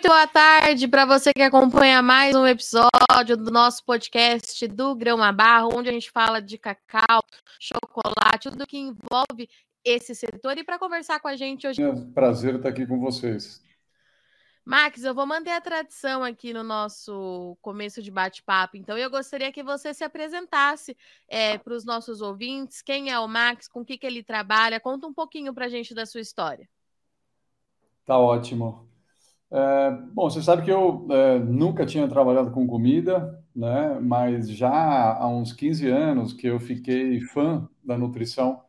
Muito boa tarde para você que acompanha mais um episódio do nosso podcast do Grama Barro, onde a gente fala de cacau, chocolate, tudo que envolve esse setor. E para conversar com a gente hoje. É um prazer estar aqui com vocês. Max, eu vou manter a tradição aqui no nosso começo de bate-papo. Então, eu gostaria que você se apresentasse é, para os nossos ouvintes. Quem é o Max? Com o que, que ele trabalha? Conta um pouquinho para a gente da sua história. Tá ótimo. É, bom, você sabe que eu é, nunca tinha trabalhado com comida, né? Mas já há uns 15 anos que eu fiquei fã da nutrição,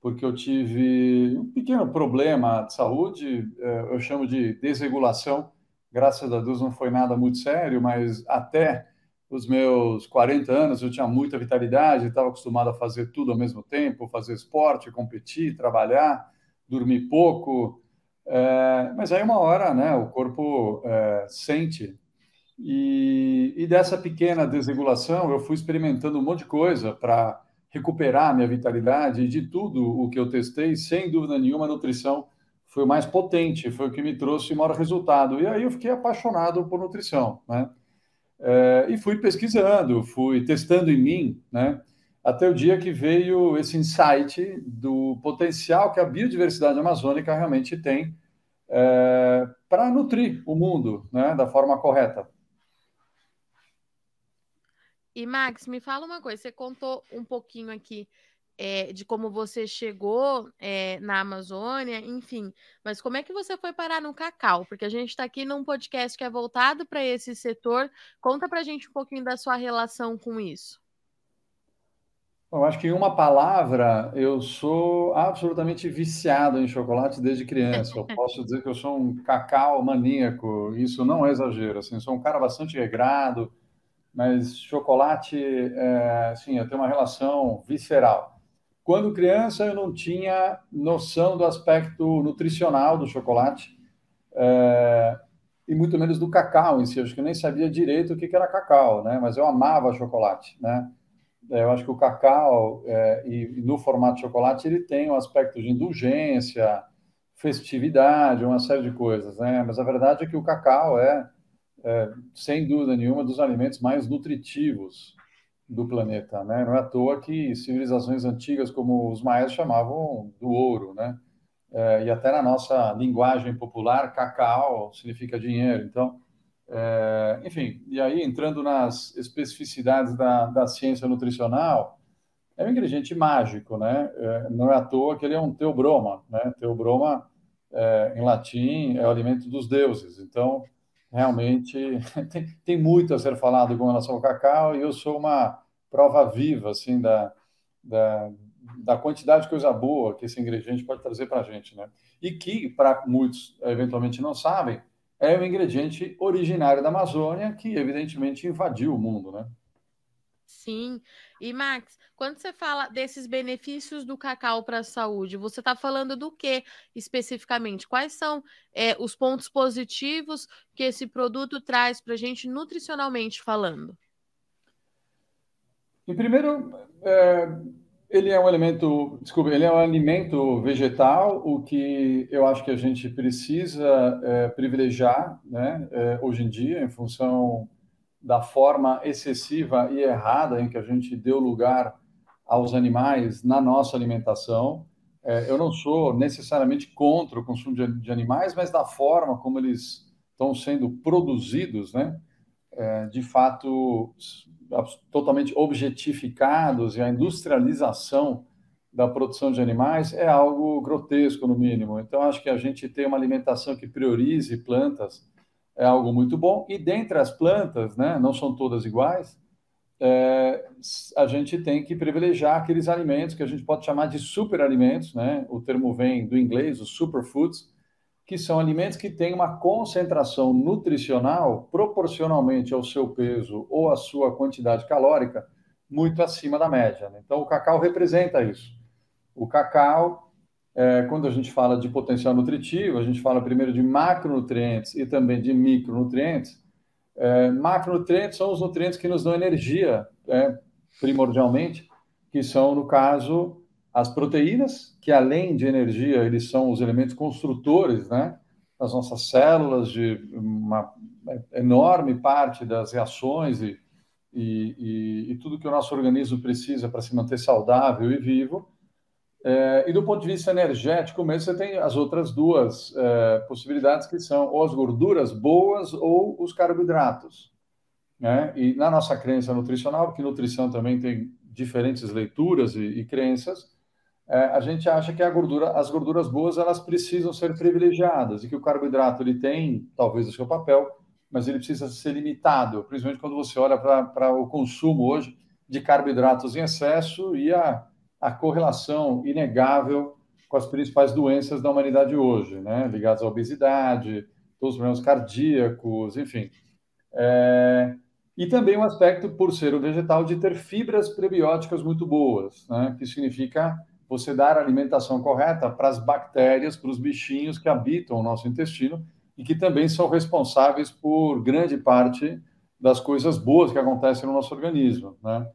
porque eu tive um pequeno problema de saúde, é, eu chamo de desregulação. Graças a Deus não foi nada muito sério, mas até os meus 40 anos eu tinha muita vitalidade, estava acostumado a fazer tudo ao mesmo tempo, fazer esporte, competir, trabalhar, dormir pouco, é, mas aí uma hora, né, o corpo é, sente. E, e, dessa pequena desregulação, eu fui experimentando um monte de coisa para recuperar a minha vitalidade. E de tudo o que eu testei, sem dúvida nenhuma, a nutrição foi o mais potente, foi o que me trouxe o maior resultado. E aí eu fiquei apaixonado por nutrição, né? É, e fui pesquisando, fui testando em mim, né? Até o dia que veio esse insight do potencial que a biodiversidade amazônica realmente tem é, para nutrir o mundo né, da forma correta. E Max, me fala uma coisa, você contou um pouquinho aqui é, de como você chegou é, na Amazônia, enfim, mas como é que você foi parar no cacau? Porque a gente está aqui num podcast que é voltado para esse setor. Conta para a gente um pouquinho da sua relação com isso. Eu acho que em uma palavra, eu sou absolutamente viciado em chocolate desde criança. Eu posso dizer que eu sou um cacau maníaco. Isso não é exagero. Assim, sou um cara bastante regrado, mas chocolate, é, assim, eu tenho uma relação visceral. Quando criança, eu não tinha noção do aspecto nutricional do chocolate é, e muito menos do cacau em si. Eu acho que eu nem sabia direito o que era cacau, né? Mas eu amava chocolate, né? É, eu acho que o cacau, é, e, no formato de chocolate, ele tem um aspecto de indulgência, festividade, uma série de coisas, né? Mas a verdade é que o cacau é, é sem dúvida nenhuma, dos alimentos mais nutritivos do planeta, né? Não é à toa que civilizações antigas como os maias chamavam do ouro, né? É, e até na nossa linguagem popular, cacau significa dinheiro. Então, é, enfim, e aí entrando nas especificidades da, da ciência nutricional, é um ingrediente mágico, né? É, não é à toa que ele é um teobroma, né? Teobroma, é, em latim, é o alimento dos deuses. Então, realmente, tem, tem, muito a ser falado com relação ao cacau, e eu sou uma prova viva, assim, da, da, da quantidade de coisa boa que esse ingrediente pode trazer para a gente, né? E que, para muitos, eventualmente não sabem, é um ingrediente originário da Amazônia que, evidentemente, invadiu o mundo, né? Sim. E, Max, quando você fala desses benefícios do cacau para a saúde, você está falando do que especificamente? Quais são é, os pontos positivos que esse produto traz para a gente nutricionalmente falando? Em primeiro, é, ele é um elemento, desculpa, ele é um alimento vegetal, o que eu acho que a gente precisa é, privilegiar, né, é, hoje em dia, em função da forma excessiva e errada em que a gente deu lugar aos animais na nossa alimentação. É, eu não sou necessariamente contra o consumo de, de, animais, mas da forma como eles estão sendo produzidos, né, é, de fato totalmente objetificados e a industrialização da produção de animais é algo grotesco, no mínimo. Então, acho que a gente ter uma alimentação que priorize plantas é algo muito bom. E dentre as plantas, né, não são todas iguais, é, a gente tem que privilegiar aqueles alimentos que a gente pode chamar de superalimentos, né? O termo vem do inglês, os superfoods, que são alimentos que têm uma concentração nutricional proporcionalmente ao seu peso ou à sua quantidade calórica muito acima da média. Né? Então, o cacau representa isso. O cacau, é, quando a gente fala de potencial nutritivo, a gente fala primeiro de macronutrientes e também de micronutrientes. É, macronutrientes são os nutrientes que nos dão energia, é, primordialmente, que são, no caso, as proteínas, que além de energia, eles são os elementos construtores, né? das nossas células, de uma enorme parte das reações e, e, e, e tudo que o nosso organismo precisa para se manter saudável e vivo. É, e do ponto de vista energético mesmo, você tem as outras duas é, possibilidades, que são ou as gorduras boas ou os carboidratos. Né? E na nossa crença nutricional, porque nutrição também tem diferentes leituras e, e crenças, a gente acha que gordura, as gorduras boas elas precisam ser privilegiadas e que o carboidrato ele tem talvez o seu papel, mas ele precisa ser limitado, principalmente quando você olha para o consumo hoje de carboidratos em excesso e a, a correlação inegável com as principais doenças da humanidade hoje, né? ligadas à obesidade, todos os problemas cardíacos, enfim. É, e também o aspecto, por ser um vegetal, de ter fibras prebióticas muito boas, né? que significa você dar a alimentação correta para as bactérias, para os bichinhos que habitam o nosso intestino e que também são responsáveis por grande parte das coisas boas que acontecem no nosso organismo. Né?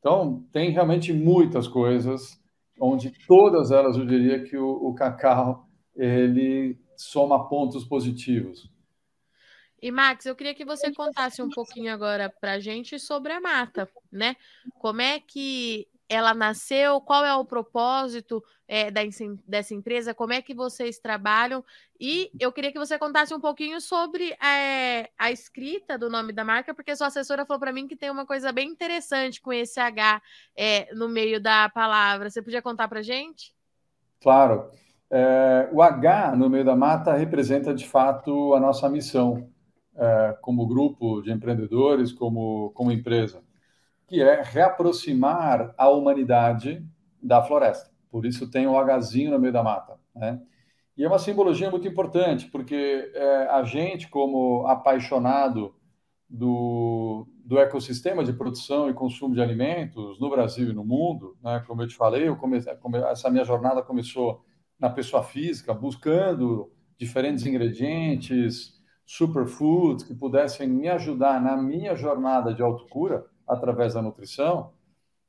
Então, tem realmente muitas coisas, onde todas elas eu diria que o, o cacau ele soma pontos positivos. E Max, eu queria que você contasse um pouquinho agora para gente sobre a mata, né? Como é que ela nasceu, qual é o propósito é, da, dessa empresa, como é que vocês trabalham. E eu queria que você contasse um pouquinho sobre é, a escrita do nome da marca, porque sua assessora falou para mim que tem uma coisa bem interessante com esse H é, no meio da palavra. Você podia contar para gente? Claro. O H no meio da mata representa de fato a nossa missão como grupo de empreendedores, como, como empresa que é reaproximar a humanidade da floresta. Por isso tem o Hzinho no meio da mata. Né? E é uma simbologia muito importante, porque é, a gente, como apaixonado do, do ecossistema de produção e consumo de alimentos no Brasil e no mundo, né? como eu te falei, eu essa minha jornada começou na pessoa física, buscando diferentes ingredientes, superfoods que pudessem me ajudar na minha jornada de autocura através da nutrição,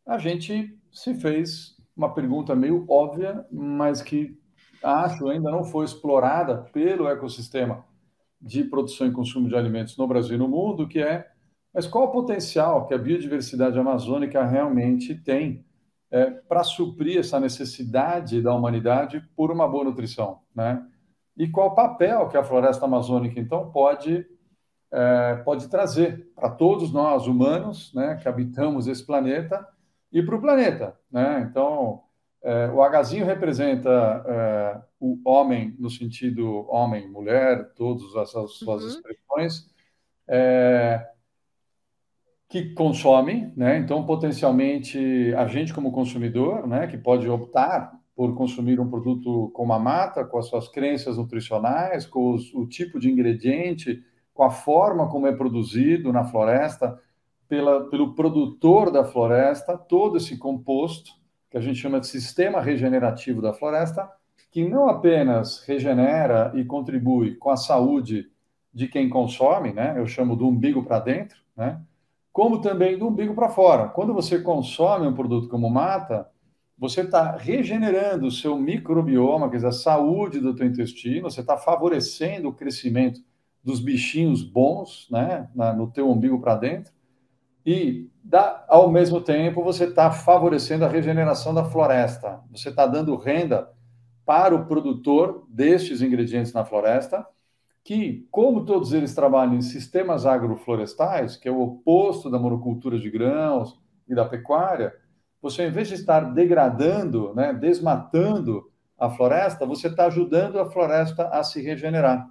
a gente se fez uma pergunta meio óbvia, mas que acho ainda não foi explorada pelo ecossistema de produção e consumo de alimentos no Brasil e no mundo, que é, mas qual o potencial que a biodiversidade amazônica realmente tem é, para suprir essa necessidade da humanidade por uma boa nutrição, né? E qual o papel que a floresta amazônica, então, pode é, pode trazer para todos nós humanos, né, que habitamos esse planeta e para o planeta, né? Então, é, o Hzinho representa é, o homem no sentido homem, mulher, todas essas suas uhum. expressões é, que consomem, né? Então, potencialmente a gente como consumidor, né, que pode optar por consumir um produto com a mata, com as suas crenças nutricionais, com os, o tipo de ingrediente com a forma como é produzido na floresta, pela, pelo produtor da floresta, todo esse composto, que a gente chama de sistema regenerativo da floresta, que não apenas regenera e contribui com a saúde de quem consome, né? Eu chamo do umbigo para dentro, né? Como também do umbigo para fora. Quando você consome um produto como mata, você está regenerando o seu microbioma, quer dizer, a saúde do teu intestino, você está favorecendo o crescimento dos bichinhos bons, né, na, no teu umbigo para dentro, e dá, ao mesmo tempo você está favorecendo a regeneração da floresta. Você está dando renda para o produtor destes ingredientes na floresta, que, como todos eles trabalham em sistemas agroflorestais, que é o oposto da monocultura de grãos e da pecuária, você, em vez de estar degradando, né, desmatando a floresta, você está ajudando a floresta a se regenerar.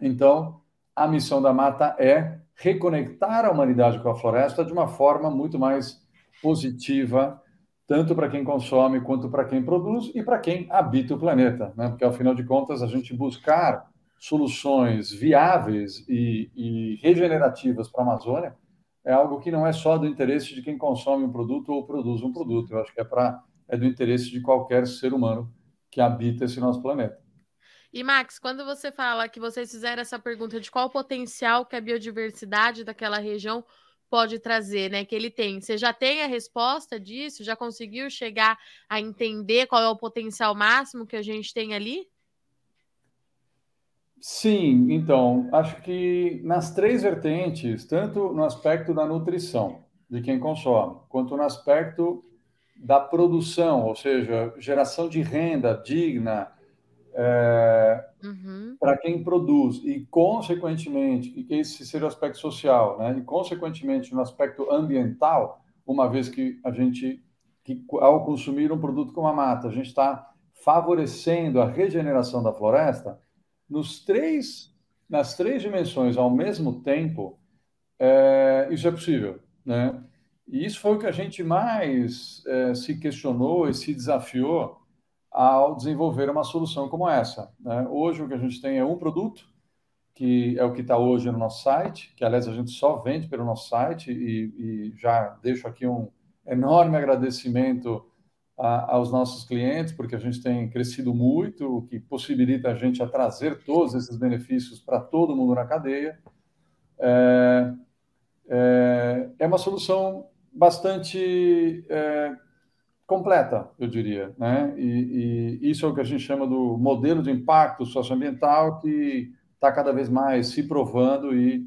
Então, a missão da mata é reconectar a humanidade com a floresta de uma forma muito mais positiva, tanto para quem consome quanto para quem produz e para quem habita o planeta, né? Porque afinal de contas a gente buscar soluções viáveis e, e regenerativas para a Amazônia é algo que não é só do interesse de quem consome um produto ou produz um produto. Eu acho que é para é do interesse de qualquer ser humano que habita esse nosso planeta. E Max, quando você fala que vocês fizeram essa pergunta de qual potencial que a biodiversidade daquela região pode trazer, né? Que ele tem. Você já tem a resposta disso? Já conseguiu chegar a entender qual é o potencial máximo que a gente tem ali? Sim, então, acho que nas três vertentes, tanto no aspecto da nutrição de quem consome, quanto no aspecto da produção, ou seja, geração de renda digna é, uhum. para quem produz, e consequentemente, que esse seja o aspecto social, né? e consequentemente no aspecto ambiental, uma vez que a gente, que, ao consumir um produto como a mata, a gente está favorecendo a regeneração da floresta, nos três, nas três dimensões ao mesmo tempo, é, isso é possível, né? E isso foi o que a gente mais é, se questionou e se desafiou ao desenvolver uma solução como essa. Né? Hoje o que a gente tem é um produto, que é o que está hoje no nosso site, que aliás a gente só vende pelo nosso site, e, e já deixo aqui um enorme agradecimento a, aos nossos clientes, porque a gente tem crescido muito, o que possibilita a gente a trazer todos esses benefícios para todo mundo na cadeia. É, é, é uma solução bastante é, completa, eu diria, né? E, e, isso é o que a gente chama do modelo de impacto socioambiental que está cada vez mais se provando e,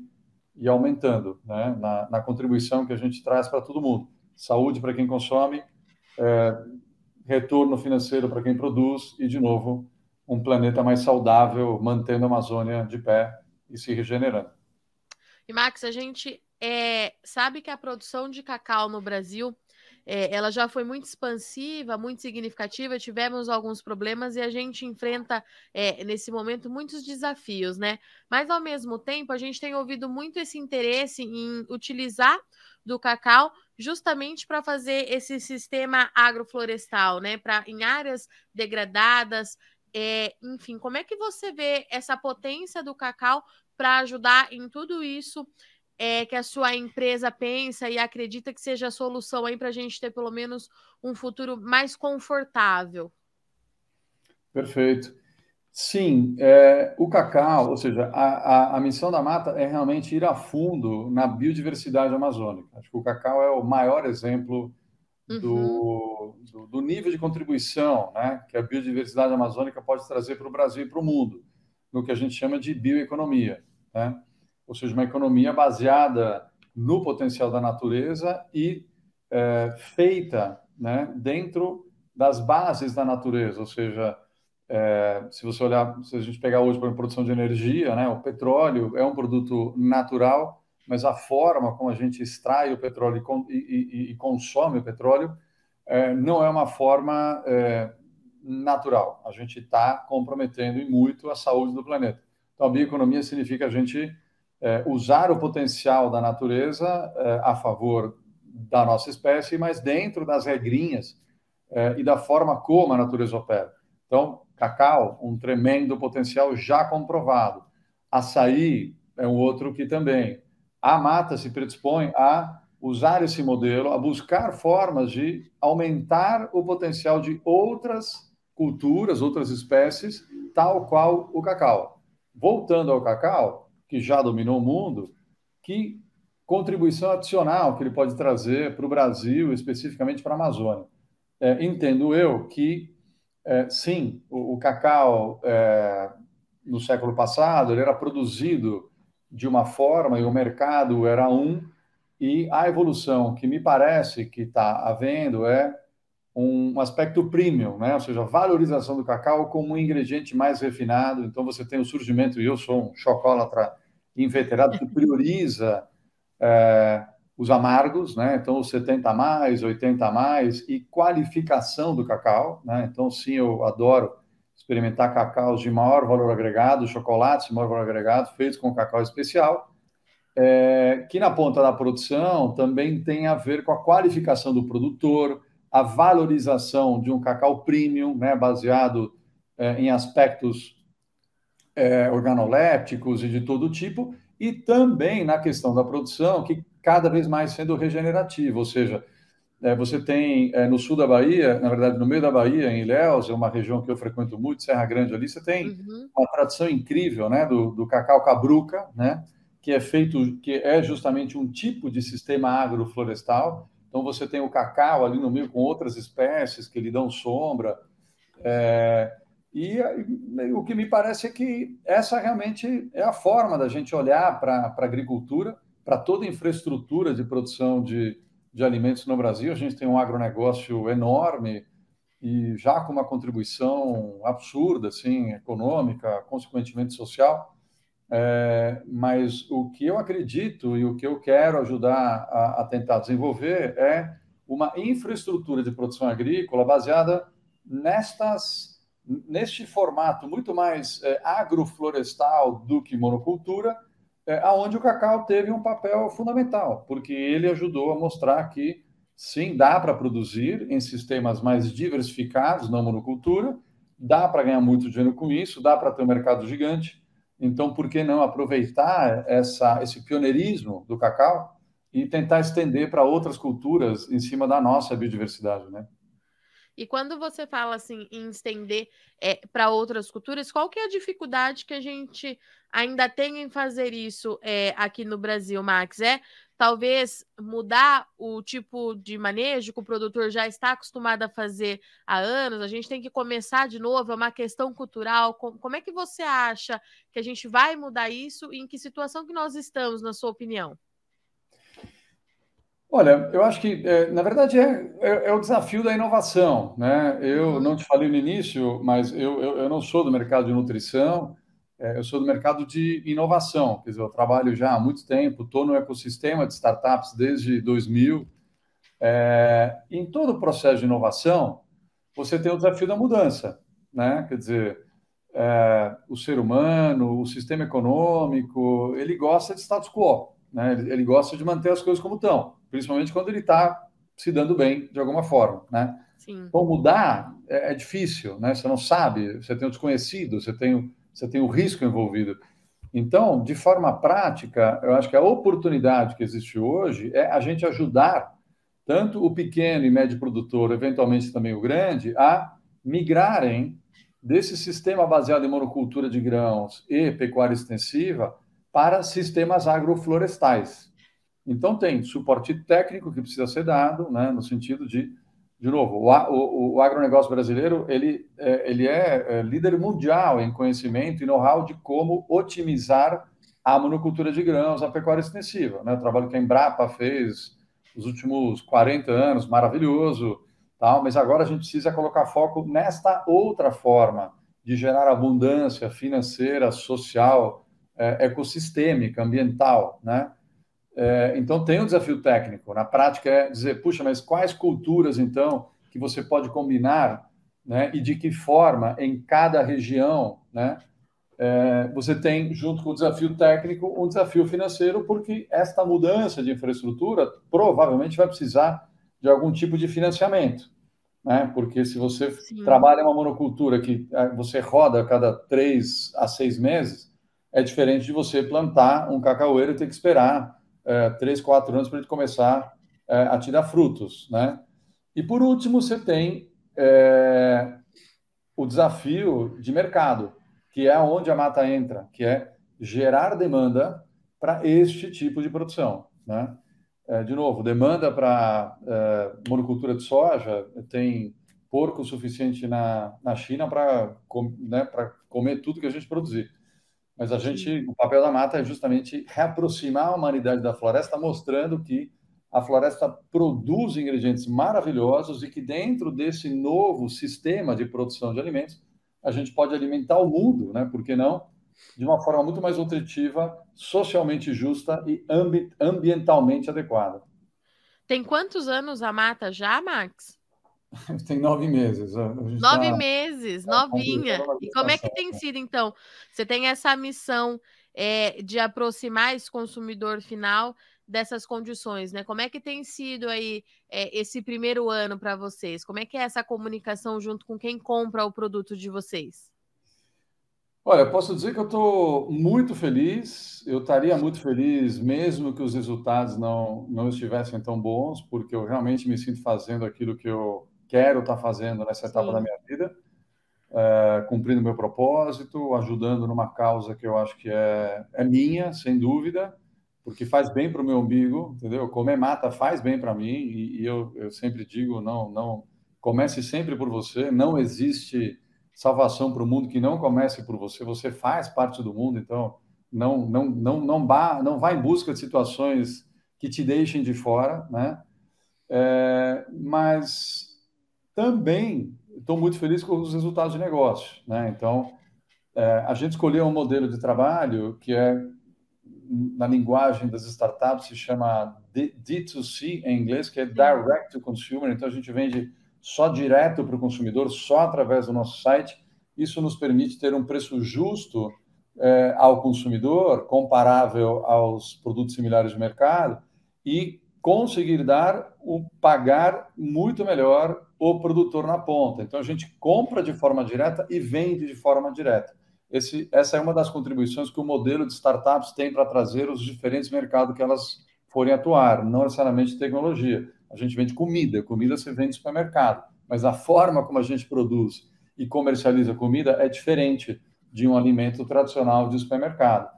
e aumentando, né? Na, na, contribuição que a gente traz para todo mundo. Saúde para quem consome, é, retorno financeiro para quem produz e, de novo, um planeta mais saudável, mantendo a Amazônia de pé e se regenerando. E, Max, a gente é, sabe que a produção de cacau no Brasil é, ela já foi muito expansiva, muito significativa. Tivemos alguns problemas e a gente enfrenta é, nesse momento muitos desafios, né? Mas ao mesmo tempo, a gente tem ouvido muito esse interesse em utilizar do cacau justamente para fazer esse sistema agroflorestal, né? Para em áreas degradadas, é, enfim, como é que você vê essa potência do cacau para ajudar em tudo isso é, que a sua empresa pensa e acredita que seja a solução aí para a gente ter pelo menos um futuro mais confortável? Perfeito. Sim, é, o cacau, ou seja, a, a, a, missão da mata é realmente ir a fundo na biodiversidade amazônica. Acho que o cacau é o maior exemplo do, uhum. do, do, nível de contribuição né, que a biodiversidade amazônica pode trazer para o Brasil e para o mundo, no que a gente chama de bioeconomia. Né? Ou seja, uma economia baseada no potencial da natureza e é, feita né, dentro das bases da natureza, ou seja, é, se você olhar, se a gente pegar hoje para produção de energia, né, o petróleo é um produto natural, mas a forma como a gente extrai o petróleo e, e, e consome o petróleo é, não é uma forma é, natural. A gente está comprometendo e muito a saúde do planeta. Então, a bioeconomia significa a gente é, usar o potencial da natureza é, a favor da nossa espécie, mas dentro das regrinhas é, e da forma como a natureza opera. Então, Cacau, um tremendo potencial já comprovado. Açaí é um outro que também. A mata se predispõe a usar esse modelo, a buscar formas de aumentar o potencial de outras culturas, outras espécies, tal qual o cacau. Voltando ao cacau, que já dominou o mundo, que contribuição adicional que ele pode trazer para o Brasil, especificamente para a Amazônia. É, entendo eu que é, sim, o, o cacau é, no século passado ele era produzido de uma forma e o mercado era um e a evolução que me parece que está havendo é um aspecto premium, né? ou seja, valorização do cacau como um ingrediente mais refinado. Então você tem o surgimento, e eu sou um chocolatra inveterado que prioriza é, os amargos, né? Então, os 70 a mais, 80 a mais e qualificação do cacau, né? Então, sim, eu adoro experimentar cacaus de maior valor agregado, chocolates de maior valor agregado, feitos com cacau especial, é, que na ponta da produção também tem a ver com a qualificação do produtor, a valorização de um cacau premium, né, baseado é, em aspectos é, organolépticos e de todo tipo, e também na questão da produção, que cada vez mais sendo regenerativa, ou seja, é, você tem é, no sul da Bahia, na verdade no meio da Bahia, em Ilhéus, é uma região que eu frequento muito, Serra Grande ali, você tem uhum. uma tradição incrível, né, do, do cacau cabruca, né, que é feito, que é justamente um tipo de sistema agroflorestal. Então você tem o cacau ali no meio com outras espécies que lhe dão sombra, é, E, e o que me parece é que essa realmente é a forma da gente olhar para a agricultura, para toda a infraestrutura de produção de, de alimentos no Brasil. A gente tem um agronegócio enorme e já com uma contribuição absurda, assim, econômica, consequentemente social. É, mas o que eu acredito e o que eu quero ajudar a, a tentar desenvolver é uma infraestrutura de produção agrícola baseada nestas neste formato muito mais é, agroflorestal do que monocultura, é, aonde o cacau teve um papel fundamental, porque ele ajudou a mostrar que sim, dá para produzir em sistemas mais diversificados, não monocultura, dá para ganhar muito dinheiro com isso, dá para ter um mercado gigante. Então, por que não aproveitar essa, esse pioneirismo do cacau e tentar estender para outras culturas em cima da nossa biodiversidade, né? E quando você fala assim em estender é, para outras culturas, qual que é a dificuldade que a gente ainda tem em fazer isso é, aqui no Brasil, Max? É talvez mudar o tipo de manejo que o produtor já está acostumado a fazer há anos, a gente tem que começar de novo, é uma questão cultural. Como é que você acha que a gente vai mudar isso e em que situação que nós estamos, na sua opinião? Olha, eu acho que, é, na verdade, é, é, é, o desafio da inovação. Né? Eu não te falei no início, mas eu, eu, eu não sou do mercado de nutrição, é, eu sou do mercado de inovação. Quer dizer, eu trabalho já há muito tempo, estou no ecossistema de startups desde 2000. É, em todo o processo de inovação, você tem o desafio da mudança. Né? Quer dizer, é, o ser humano, o sistema econômico, ele gosta de status quo. Né? Ele, ele gosta de manter as coisas como estão principalmente quando ele está se dando bem de alguma forma, né? Sim. Então, mudar é, é, difícil, né? Você não sabe, você tem o desconhecido, você tem, você tem o risco envolvido. Então, de forma prática, eu acho que a oportunidade que existe hoje é a gente ajudar tanto o pequeno e médio produtor, eventualmente também o grande, a migrarem desse sistema baseado em monocultura de grãos e pecuária extensiva para sistemas agroflorestais. Então, tem suporte técnico que precisa ser dado, né, no sentido de, de novo, o, o, o agronegócio brasileiro ele é, ele é, é líder mundial em conhecimento e know-how de como otimizar a monocultura de grãos, a pecuária extensiva. Né? O trabalho que a Embrapa fez nos últimos 40 anos, maravilhoso, tal, mas agora a gente precisa colocar foco nesta outra forma de gerar abundância financeira, social, é, ecossistêmica, ambiental, né? É, então, tem um desafio técnico. Na prática, é dizer, puxa, mas quais culturas, então, que você pode combinar né, e de que forma, em cada região, né, é, você tem, junto com o desafio técnico, um desafio financeiro, porque esta mudança de infraestrutura provavelmente vai precisar de algum tipo de financiamento. Né? Porque se você Sim. trabalha uma monocultura que é, você roda a cada três a seis meses, é diferente de você plantar um cacaueiro e ter que esperar é, três, quatro anos para ele começar é, a tirar frutos, né? E por último, você tem é, o desafio de mercado, que é onde a mata entra, que é gerar demanda para este tipo de produção, né? É, de novo, demanda para é, monocultura de soja tem porco suficiente na, na China para né, comer tudo que a gente produzir. Mas a gente, o papel da mata é justamente reaproximar a humanidade da floresta, mostrando que a floresta produz ingredientes maravilhosos e que dentro desse novo sistema de produção de alimentos, a gente pode alimentar o mundo, né? Por que não? De uma forma muito mais nutritiva, socialmente justa e ambi ambientalmente adequada. Tem quantos anos a mata já, Max? Tem nove meses. Nove tá... meses, tá novinha. E como é que tem sido, então? Você tem essa missão é, de aproximar esse consumidor final dessas condições, né? Como é que tem sido aí é, esse primeiro ano para vocês? Como é que é essa comunicação junto com quem compra o produto de vocês? Olha, posso dizer que eu estou muito feliz. Eu estaria muito feliz mesmo que os resultados não, não estivessem tão bons, porque eu realmente me sinto fazendo aquilo que eu quero estar tá fazendo nessa etapa Sim. da minha vida, é, cumprindo meu propósito, ajudando numa causa que eu acho que é, é minha, sem dúvida, porque faz bem para o meu umbigo, entendeu? Comer mata faz bem para mim e, e eu, eu, sempre digo, não, não, comece sempre por você. Não existe salvação para o mundo que não comece por você. Você faz parte do mundo, então não não não não vá não vá em busca de situações que te deixem de fora, né? É, mas também estou muito feliz com os resultados de negócio, né? Então é, a gente escolheu um modelo de trabalho que é na linguagem das startups se chama D2C em inglês, que é Direct to Consumer. Então a gente vende só direto para o consumidor, só através do nosso site. Isso nos permite ter um preço justo é, ao consumidor, comparável aos produtos similares de mercado, e conseguir dar o pagar muito melhor o produtor na ponta. Então a gente compra de forma direta e vende de forma direta. Esse, essa é uma das contribuições que o modelo de startups tem para trazer os diferentes mercados que elas forem atuar, não necessariamente tecnologia. A gente vende comida, comida se vende no supermercado, mas a forma como a gente produz e comercializa comida é diferente de um alimento tradicional de supermercado.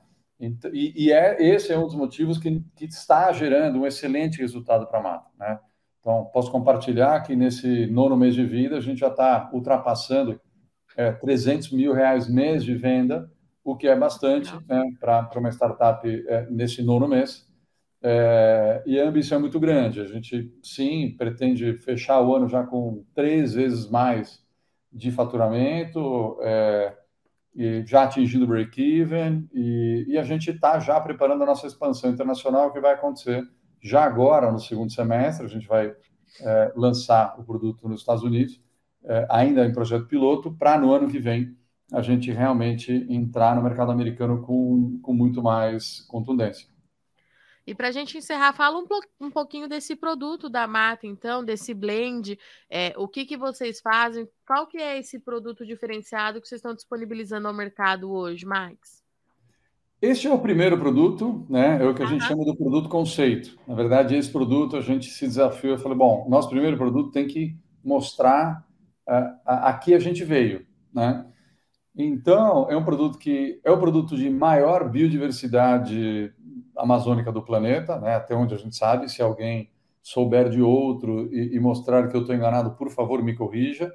E, e é esse é um dos motivos que, que está gerando um excelente resultado para a Mata. Né? Então, posso compartilhar que nesse nono mês de vida a gente já está ultrapassando é, 300 mil reais mês de venda, o que é bastante né, para uma startup é, nesse nono mês. É, e a ambição é muito grande. A gente, sim, pretende fechar o ano já com três vezes mais de faturamento, é, e já atingindo o break-even, e, e, a gente está já preparando a nossa expansão internacional, que vai acontecer já agora, no segundo semestre. A gente vai é, lançar o produto nos Estados Unidos, é, ainda em projeto piloto, para no ano que vem a gente realmente entrar no mercado americano com, com muito mais contundência. E para a gente encerrar, fala um, um, pouquinho desse produto da Mata, então, desse blend, é, o que, que vocês fazem, qual que é esse produto diferenciado que vocês estão disponibilizando ao mercado hoje, Max? Este é o primeiro produto, né? É o que a gente chama do produto conceito. Na verdade, esse produto a gente se desafiou. Eu falei, bom, nosso primeiro produto tem que mostrar uh, aqui a gente veio, né? Então, é um produto que é o produto de maior biodiversidade amazônica do planeta, né? até onde a gente sabe. Se alguém souber de outro e, e mostrar que eu estou enganado, por favor, me corrija.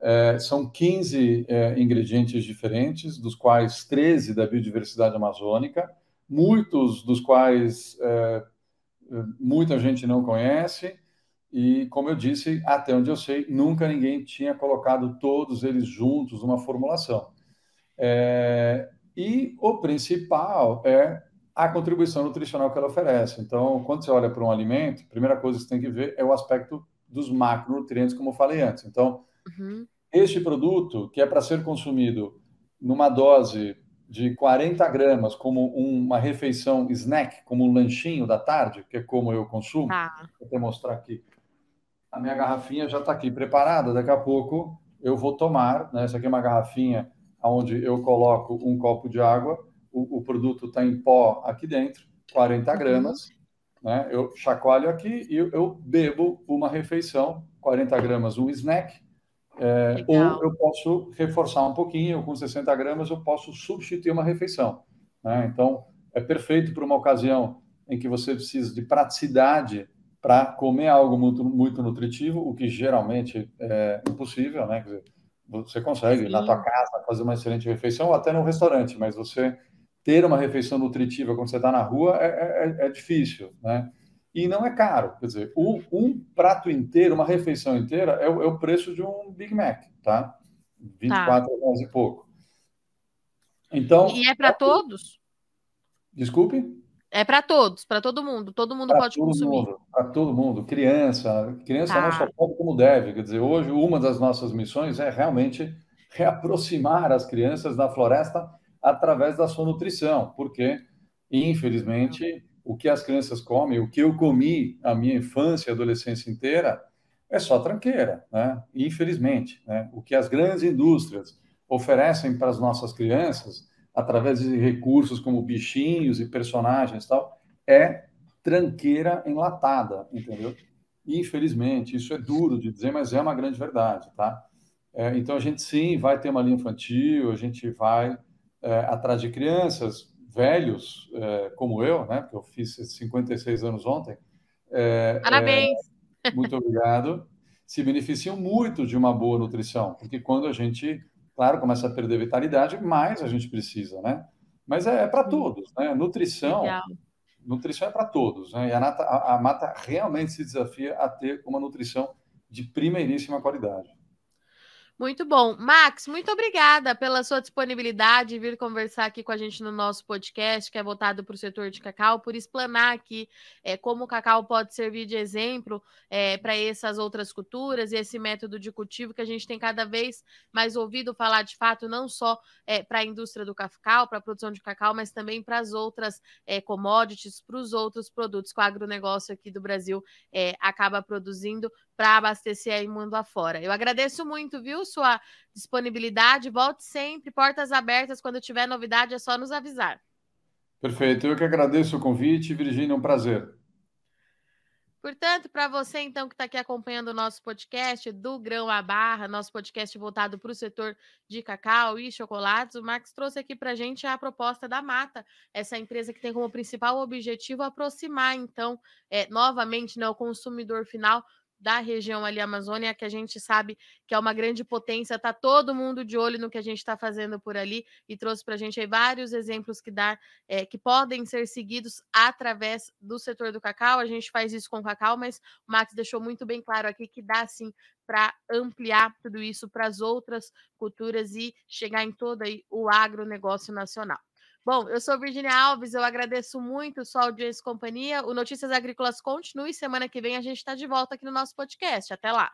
É, são 15 é, ingredientes diferentes, dos quais 13 da biodiversidade amazônica, muitos dos quais é, muita gente não conhece. E, como eu disse, até onde eu sei, nunca ninguém tinha colocado todos eles juntos numa formulação. É, e o principal é a contribuição nutricional que ela oferece. Então, quando você olha para um alimento, a primeira coisa que você tem que ver é o aspecto dos macronutrientes, como eu falei antes. Então, uhum. este produto, que é para ser consumido numa dose de 40 gramas, como uma refeição snack, como um lanchinho da tarde, que é como eu consumo, ah. vou até mostrar aqui. A minha garrafinha já está aqui preparada, daqui a pouco eu vou tomar. Né? Essa aqui é uma garrafinha onde eu coloco um copo de água o, o produto está em pó aqui dentro, 40 uhum. gramas, né? Eu chacoalho aqui e eu, eu bebo uma refeição, 40 gramas, um snack, é, ou eu posso reforçar um pouquinho, com 60 gramas eu posso substituir uma refeição. Né? Então, é perfeito para uma ocasião em que você precisa de praticidade para comer algo muito, muito nutritivo, o que geralmente é impossível, né? Dizer, você consegue Sim. na tua casa fazer uma excelente refeição ou até no restaurante, mas você ter uma refeição nutritiva quando você está na rua é, é, é, difícil, né? E não é caro. Quer dizer, um, um prato inteiro, uma refeição inteira, é o, é o, preço de um Big Mac, tá? 24 tá. reais e pouco. Então. E é para todos? Desculpe? É para todos, para todo mundo. Todo mundo pra pode consumir. Para todo mundo. Criança. Criança tá. não só pode como deve. Quer dizer, hoje, uma das nossas missões é realmente reaproximar as crianças da floresta através da sua nutrição, porque, infelizmente, o que as crianças comem, o que eu comi a minha infância e adolescência inteira, é só tranqueira, né? Infelizmente, né? O que as grandes indústrias oferecem para as nossas crianças, através de recursos como bichinhos e personagens e tal, é tranqueira enlatada, entendeu? Infelizmente, isso é duro de dizer, mas é uma grande verdade, tá? É, então a gente sim vai ter uma linha infantil, a gente vai é, atrás de crianças, velhos, é, como eu, né? Porque eu fiz 56 anos ontem. É, Parabéns! É, muito obrigado. Se beneficiam muito de uma boa nutrição, porque quando a gente Claro, começa a perder vitalidade, mais a gente precisa, né? Mas é, é para todos, né? Nutrição, Legal. nutrição é para todos, né? E a, nata, a, a mata realmente se desafia a ter uma nutrição de primeiríssima qualidade. Muito bom. Max, muito obrigada pela sua disponibilidade de vir conversar aqui com a gente no nosso podcast, que é voltado para o setor de cacau, por explanar aqui é, como o cacau pode servir de exemplo é, para essas outras culturas e esse método de cultivo que a gente tem cada vez mais ouvido falar de fato, não só é, para a indústria do cacau, para a produção de cacau, mas também para as outras commodities, para os outros produtos que o agronegócio aqui do Brasil acaba produzindo para abastecer aí mundo afora. Eu agradeço muito, viu, sua disponibilidade. Volte sempre, portas abertas. Quando tiver novidade, é só nos avisar. Perfeito. Eu que agradeço o convite, Virginia, um prazer. Portanto, para você então que está aqui acompanhando o nosso podcast do Grão à Barra, nosso podcast voltado para o setor de cacau e chocolates, o Max trouxe aqui para a gente a proposta da Mata, essa empresa que tem como principal objetivo aproximar então é, novamente né, o consumidor final da região ali Amazônia, que a gente sabe que é uma grande potência, tá todo mundo de olho no que a gente está fazendo por ali e trouxe para a gente aí vários exemplos que dá, é, que podem ser seguidos através do setor do cacau. A gente faz isso com o cacau, mas o Max deixou muito bem claro aqui que dá sim para ampliar tudo isso para as outras culturas e chegar em todo aí o agronegócio nacional. Bom, eu sou Virginia Alves, eu agradeço muito sua audiência e companhia. O Notícias Agrícolas continue. Semana que vem a gente está de volta aqui no nosso podcast. Até lá.